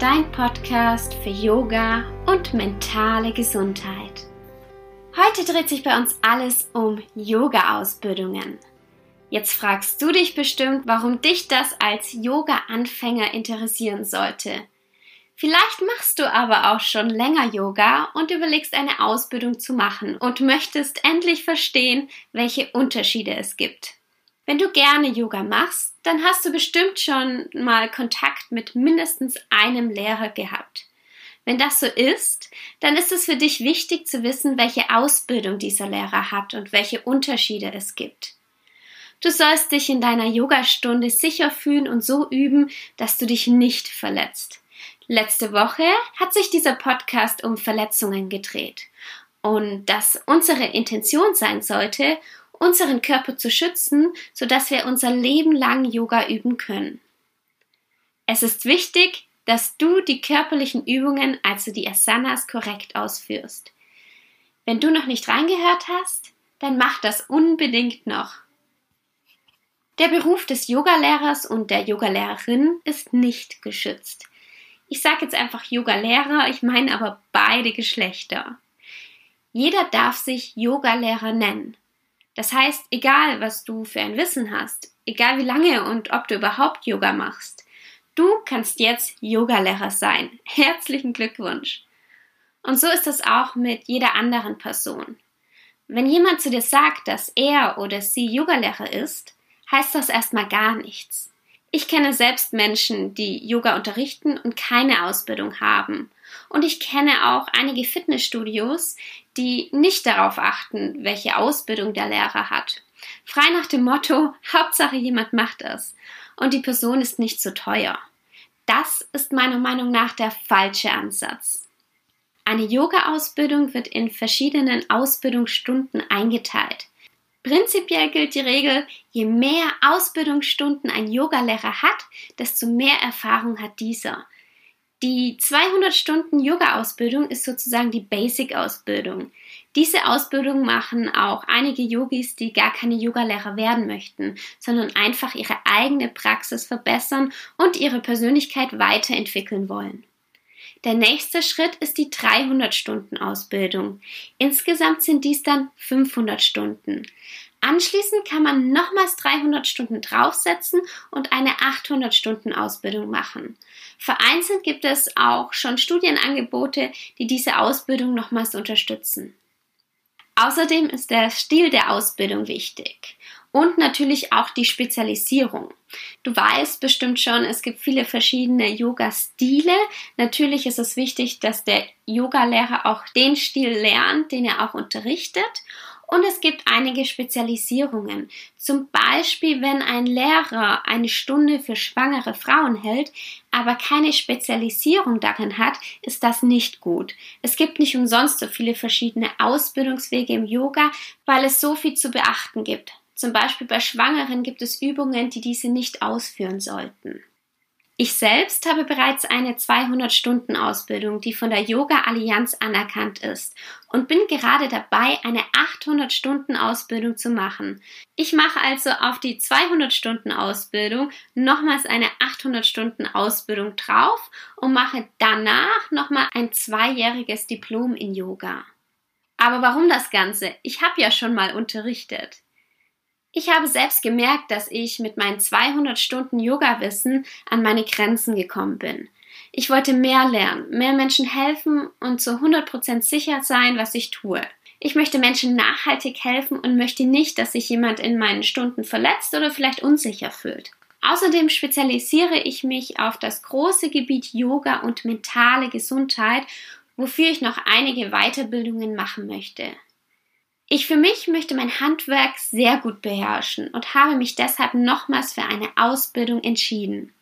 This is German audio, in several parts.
dein Podcast für Yoga und mentale Gesundheit. Heute dreht sich bei uns alles um Yoga-Ausbildungen. Jetzt fragst du dich bestimmt, warum dich das als Yoga-Anfänger interessieren sollte. Vielleicht machst du aber auch schon länger Yoga und überlegst eine Ausbildung zu machen und möchtest endlich verstehen, welche Unterschiede es gibt. Wenn du gerne Yoga machst, dann hast du bestimmt schon mal Kontakt mit mindestens einem Lehrer gehabt. Wenn das so ist, dann ist es für dich wichtig zu wissen, welche Ausbildung dieser Lehrer hat und welche Unterschiede es gibt. Du sollst dich in deiner Yogastunde sicher fühlen und so üben, dass du dich nicht verletzt. Letzte Woche hat sich dieser Podcast um Verletzungen gedreht und dass unsere Intention sein sollte, unseren Körper zu schützen, sodass wir unser Leben lang Yoga üben können. Es ist wichtig, dass du die körperlichen Übungen, also die Asanas, korrekt ausführst. Wenn du noch nicht reingehört hast, dann mach das unbedingt noch. Der Beruf des Yogalehrers und der Yogalehrerin ist nicht geschützt. Ich sage jetzt einfach Yogalehrer, ich meine aber beide Geschlechter. Jeder darf sich Yogalehrer nennen. Das heißt, egal was du für ein Wissen hast, egal wie lange und ob du überhaupt Yoga machst, du kannst jetzt Yogalehrer sein. Herzlichen Glückwunsch. Und so ist es auch mit jeder anderen Person. Wenn jemand zu dir sagt, dass er oder sie Yogalehrer ist, heißt das erstmal gar nichts. Ich kenne selbst Menschen, die Yoga unterrichten und keine Ausbildung haben. Und ich kenne auch einige Fitnessstudios, die nicht darauf achten, welche Ausbildung der Lehrer hat. Frei nach dem Motto, Hauptsache jemand macht es. Und die Person ist nicht zu so teuer. Das ist meiner Meinung nach der falsche Ansatz. Eine Yoga-Ausbildung wird in verschiedenen Ausbildungsstunden eingeteilt. Prinzipiell gilt die Regel, je mehr Ausbildungsstunden ein Yogalehrer hat, desto mehr Erfahrung hat dieser. Die 200 Stunden Yoga-Ausbildung ist sozusagen die Basic-Ausbildung. Diese Ausbildung machen auch einige Yogis, die gar keine Yogalehrer werden möchten, sondern einfach ihre eigene Praxis verbessern und ihre Persönlichkeit weiterentwickeln wollen. Der nächste Schritt ist die 300 Stunden Ausbildung. Insgesamt sind dies dann 500 Stunden. Anschließend kann man nochmals 300 Stunden draufsetzen und eine 800 Stunden Ausbildung machen. Vereinzelt gibt es auch schon Studienangebote, die diese Ausbildung nochmals unterstützen. Außerdem ist der Stil der Ausbildung wichtig und natürlich auch die Spezialisierung. Du weißt bestimmt schon, es gibt viele verschiedene Yoga-Stile. Natürlich ist es wichtig, dass der Yogalehrer auch den Stil lernt, den er auch unterrichtet. Und es gibt einige Spezialisierungen. Zum Beispiel, wenn ein Lehrer eine Stunde für schwangere Frauen hält, aber keine Spezialisierung darin hat, ist das nicht gut. Es gibt nicht umsonst so viele verschiedene Ausbildungswege im Yoga, weil es so viel zu beachten gibt. Zum Beispiel bei Schwangeren gibt es Übungen, die diese nicht ausführen sollten. Ich selbst habe bereits eine 200-Stunden-Ausbildung, die von der Yoga Allianz anerkannt ist und bin gerade dabei, eine 800-Stunden-Ausbildung zu machen. Ich mache also auf die 200-Stunden-Ausbildung nochmals eine 800-Stunden-Ausbildung drauf und mache danach nochmal ein zweijähriges Diplom in Yoga. Aber warum das Ganze? Ich habe ja schon mal unterrichtet. Ich habe selbst gemerkt, dass ich mit meinen 200 Stunden Yoga-Wissen an meine Grenzen gekommen bin. Ich wollte mehr lernen, mehr Menschen helfen und zu 100% sicher sein, was ich tue. Ich möchte Menschen nachhaltig helfen und möchte nicht, dass sich jemand in meinen Stunden verletzt oder vielleicht unsicher fühlt. Außerdem spezialisiere ich mich auf das große Gebiet Yoga und mentale Gesundheit, wofür ich noch einige Weiterbildungen machen möchte. Ich für mich möchte mein Handwerk sehr gut beherrschen und habe mich deshalb nochmals für eine Ausbildung entschieden.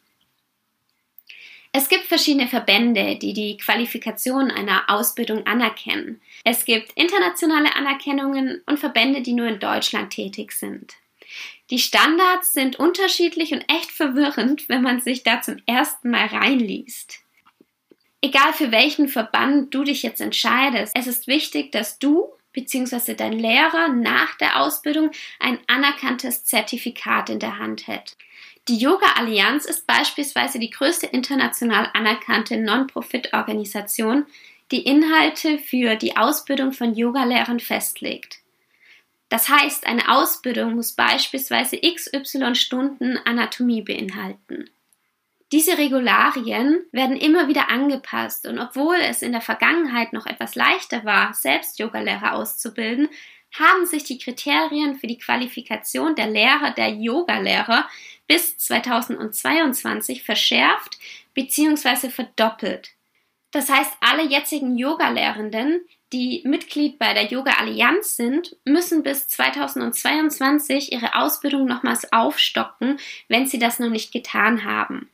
Es gibt verschiedene Verbände, die die Qualifikation einer Ausbildung anerkennen. Es gibt internationale Anerkennungen und Verbände, die nur in Deutschland tätig sind. Die Standards sind unterschiedlich und echt verwirrend, wenn man sich da zum ersten Mal reinliest. Egal für welchen Verband du dich jetzt entscheidest, es ist wichtig, dass du bzw. dein Lehrer nach der Ausbildung ein anerkanntes Zertifikat in der Hand hält. Die Yoga Allianz ist beispielsweise die größte international anerkannte Non-Profit-Organisation, die Inhalte für die Ausbildung von Yogalehrern festlegt. Das heißt, eine Ausbildung muss beispielsweise XY Stunden Anatomie beinhalten. Diese Regularien werden immer wieder angepasst und obwohl es in der Vergangenheit noch etwas leichter war, selbst Yogalehrer auszubilden, haben sich die Kriterien für die Qualifikation der Lehrer der Yogalehrer bis 2022 verschärft bzw. verdoppelt. Das heißt, alle jetzigen Yoga-Lehrenden, die Mitglied bei der Yoga Allianz sind, müssen bis 2022 ihre Ausbildung nochmals aufstocken, wenn sie das noch nicht getan haben.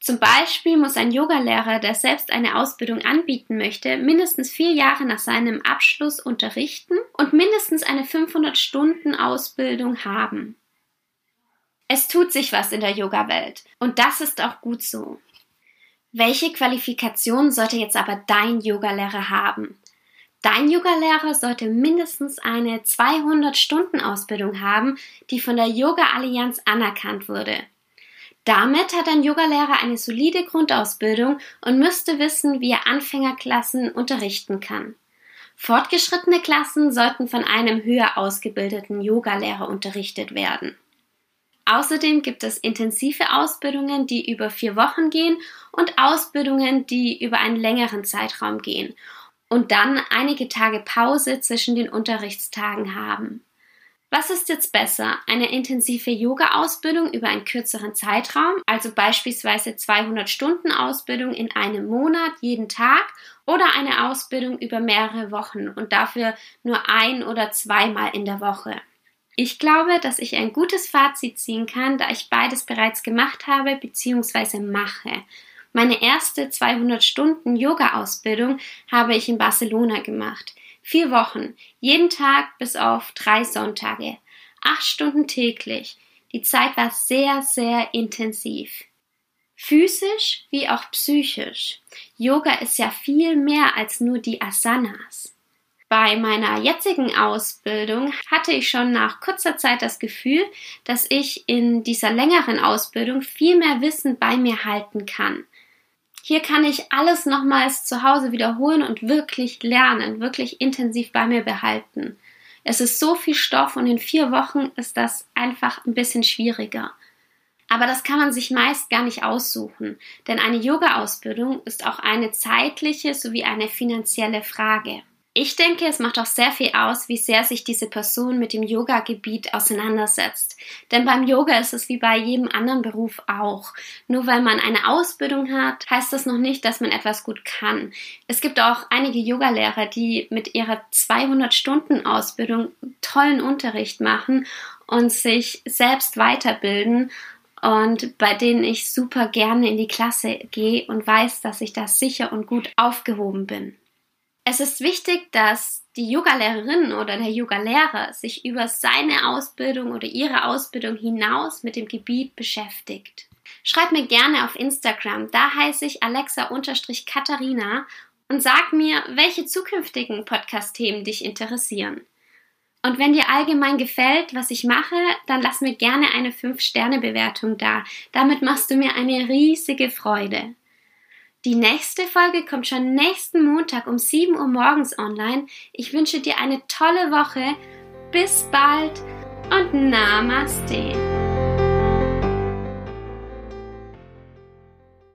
Zum Beispiel muss ein Yogalehrer, der selbst eine Ausbildung anbieten möchte, mindestens vier Jahre nach seinem Abschluss unterrichten und mindestens eine 500-Stunden-Ausbildung haben. Es tut sich was in der Yoga-Welt und das ist auch gut so. Welche Qualifikation sollte jetzt aber dein Yogalehrer haben? Dein Yogalehrer sollte mindestens eine 200-Stunden-Ausbildung haben, die von der Yoga Allianz anerkannt wurde. Damit hat ein Yogalehrer eine solide Grundausbildung und müsste wissen, wie er Anfängerklassen unterrichten kann. Fortgeschrittene Klassen sollten von einem höher ausgebildeten Yogalehrer unterrichtet werden. Außerdem gibt es intensive Ausbildungen, die über vier Wochen gehen und Ausbildungen, die über einen längeren Zeitraum gehen und dann einige Tage Pause zwischen den Unterrichtstagen haben. Was ist jetzt besser? Eine intensive Yoga-Ausbildung über einen kürzeren Zeitraum, also beispielsweise 200 Stunden Ausbildung in einem Monat jeden Tag oder eine Ausbildung über mehrere Wochen und dafür nur ein oder zweimal in der Woche? Ich glaube, dass ich ein gutes Fazit ziehen kann, da ich beides bereits gemacht habe bzw. mache. Meine erste 200 Stunden Yoga-Ausbildung habe ich in Barcelona gemacht. Vier Wochen, jeden Tag bis auf drei Sonntage. Acht Stunden täglich. Die Zeit war sehr, sehr intensiv. Physisch wie auch psychisch. Yoga ist ja viel mehr als nur die Asanas. Bei meiner jetzigen Ausbildung hatte ich schon nach kurzer Zeit das Gefühl, dass ich in dieser längeren Ausbildung viel mehr Wissen bei mir halten kann. Hier kann ich alles nochmals zu Hause wiederholen und wirklich lernen, wirklich intensiv bei mir behalten. Es ist so viel Stoff und in vier Wochen ist das einfach ein bisschen schwieriger. Aber das kann man sich meist gar nicht aussuchen, denn eine Yoga-Ausbildung ist auch eine zeitliche sowie eine finanzielle Frage. Ich denke, es macht auch sehr viel aus, wie sehr sich diese Person mit dem Yoga-Gebiet auseinandersetzt. Denn beim Yoga ist es wie bei jedem anderen Beruf auch. Nur weil man eine Ausbildung hat, heißt das noch nicht, dass man etwas gut kann. Es gibt auch einige Yogalehrer, die mit ihrer 200-Stunden-Ausbildung tollen Unterricht machen und sich selbst weiterbilden und bei denen ich super gerne in die Klasse gehe und weiß, dass ich da sicher und gut aufgehoben bin. Es ist wichtig, dass die Yogalehrerin oder der Yogalehrer sich über seine Ausbildung oder ihre Ausbildung hinaus mit dem Gebiet beschäftigt. Schreib mir gerne auf Instagram, da heiße ich Alexa-Katharina und sag mir, welche zukünftigen Podcast-Themen dich interessieren. Und wenn dir allgemein gefällt, was ich mache, dann lass mir gerne eine 5-Sterne-Bewertung da. Damit machst du mir eine riesige Freude. Die nächste Folge kommt schon nächsten Montag um 7 Uhr morgens online. Ich wünsche dir eine tolle Woche. Bis bald und Namaste.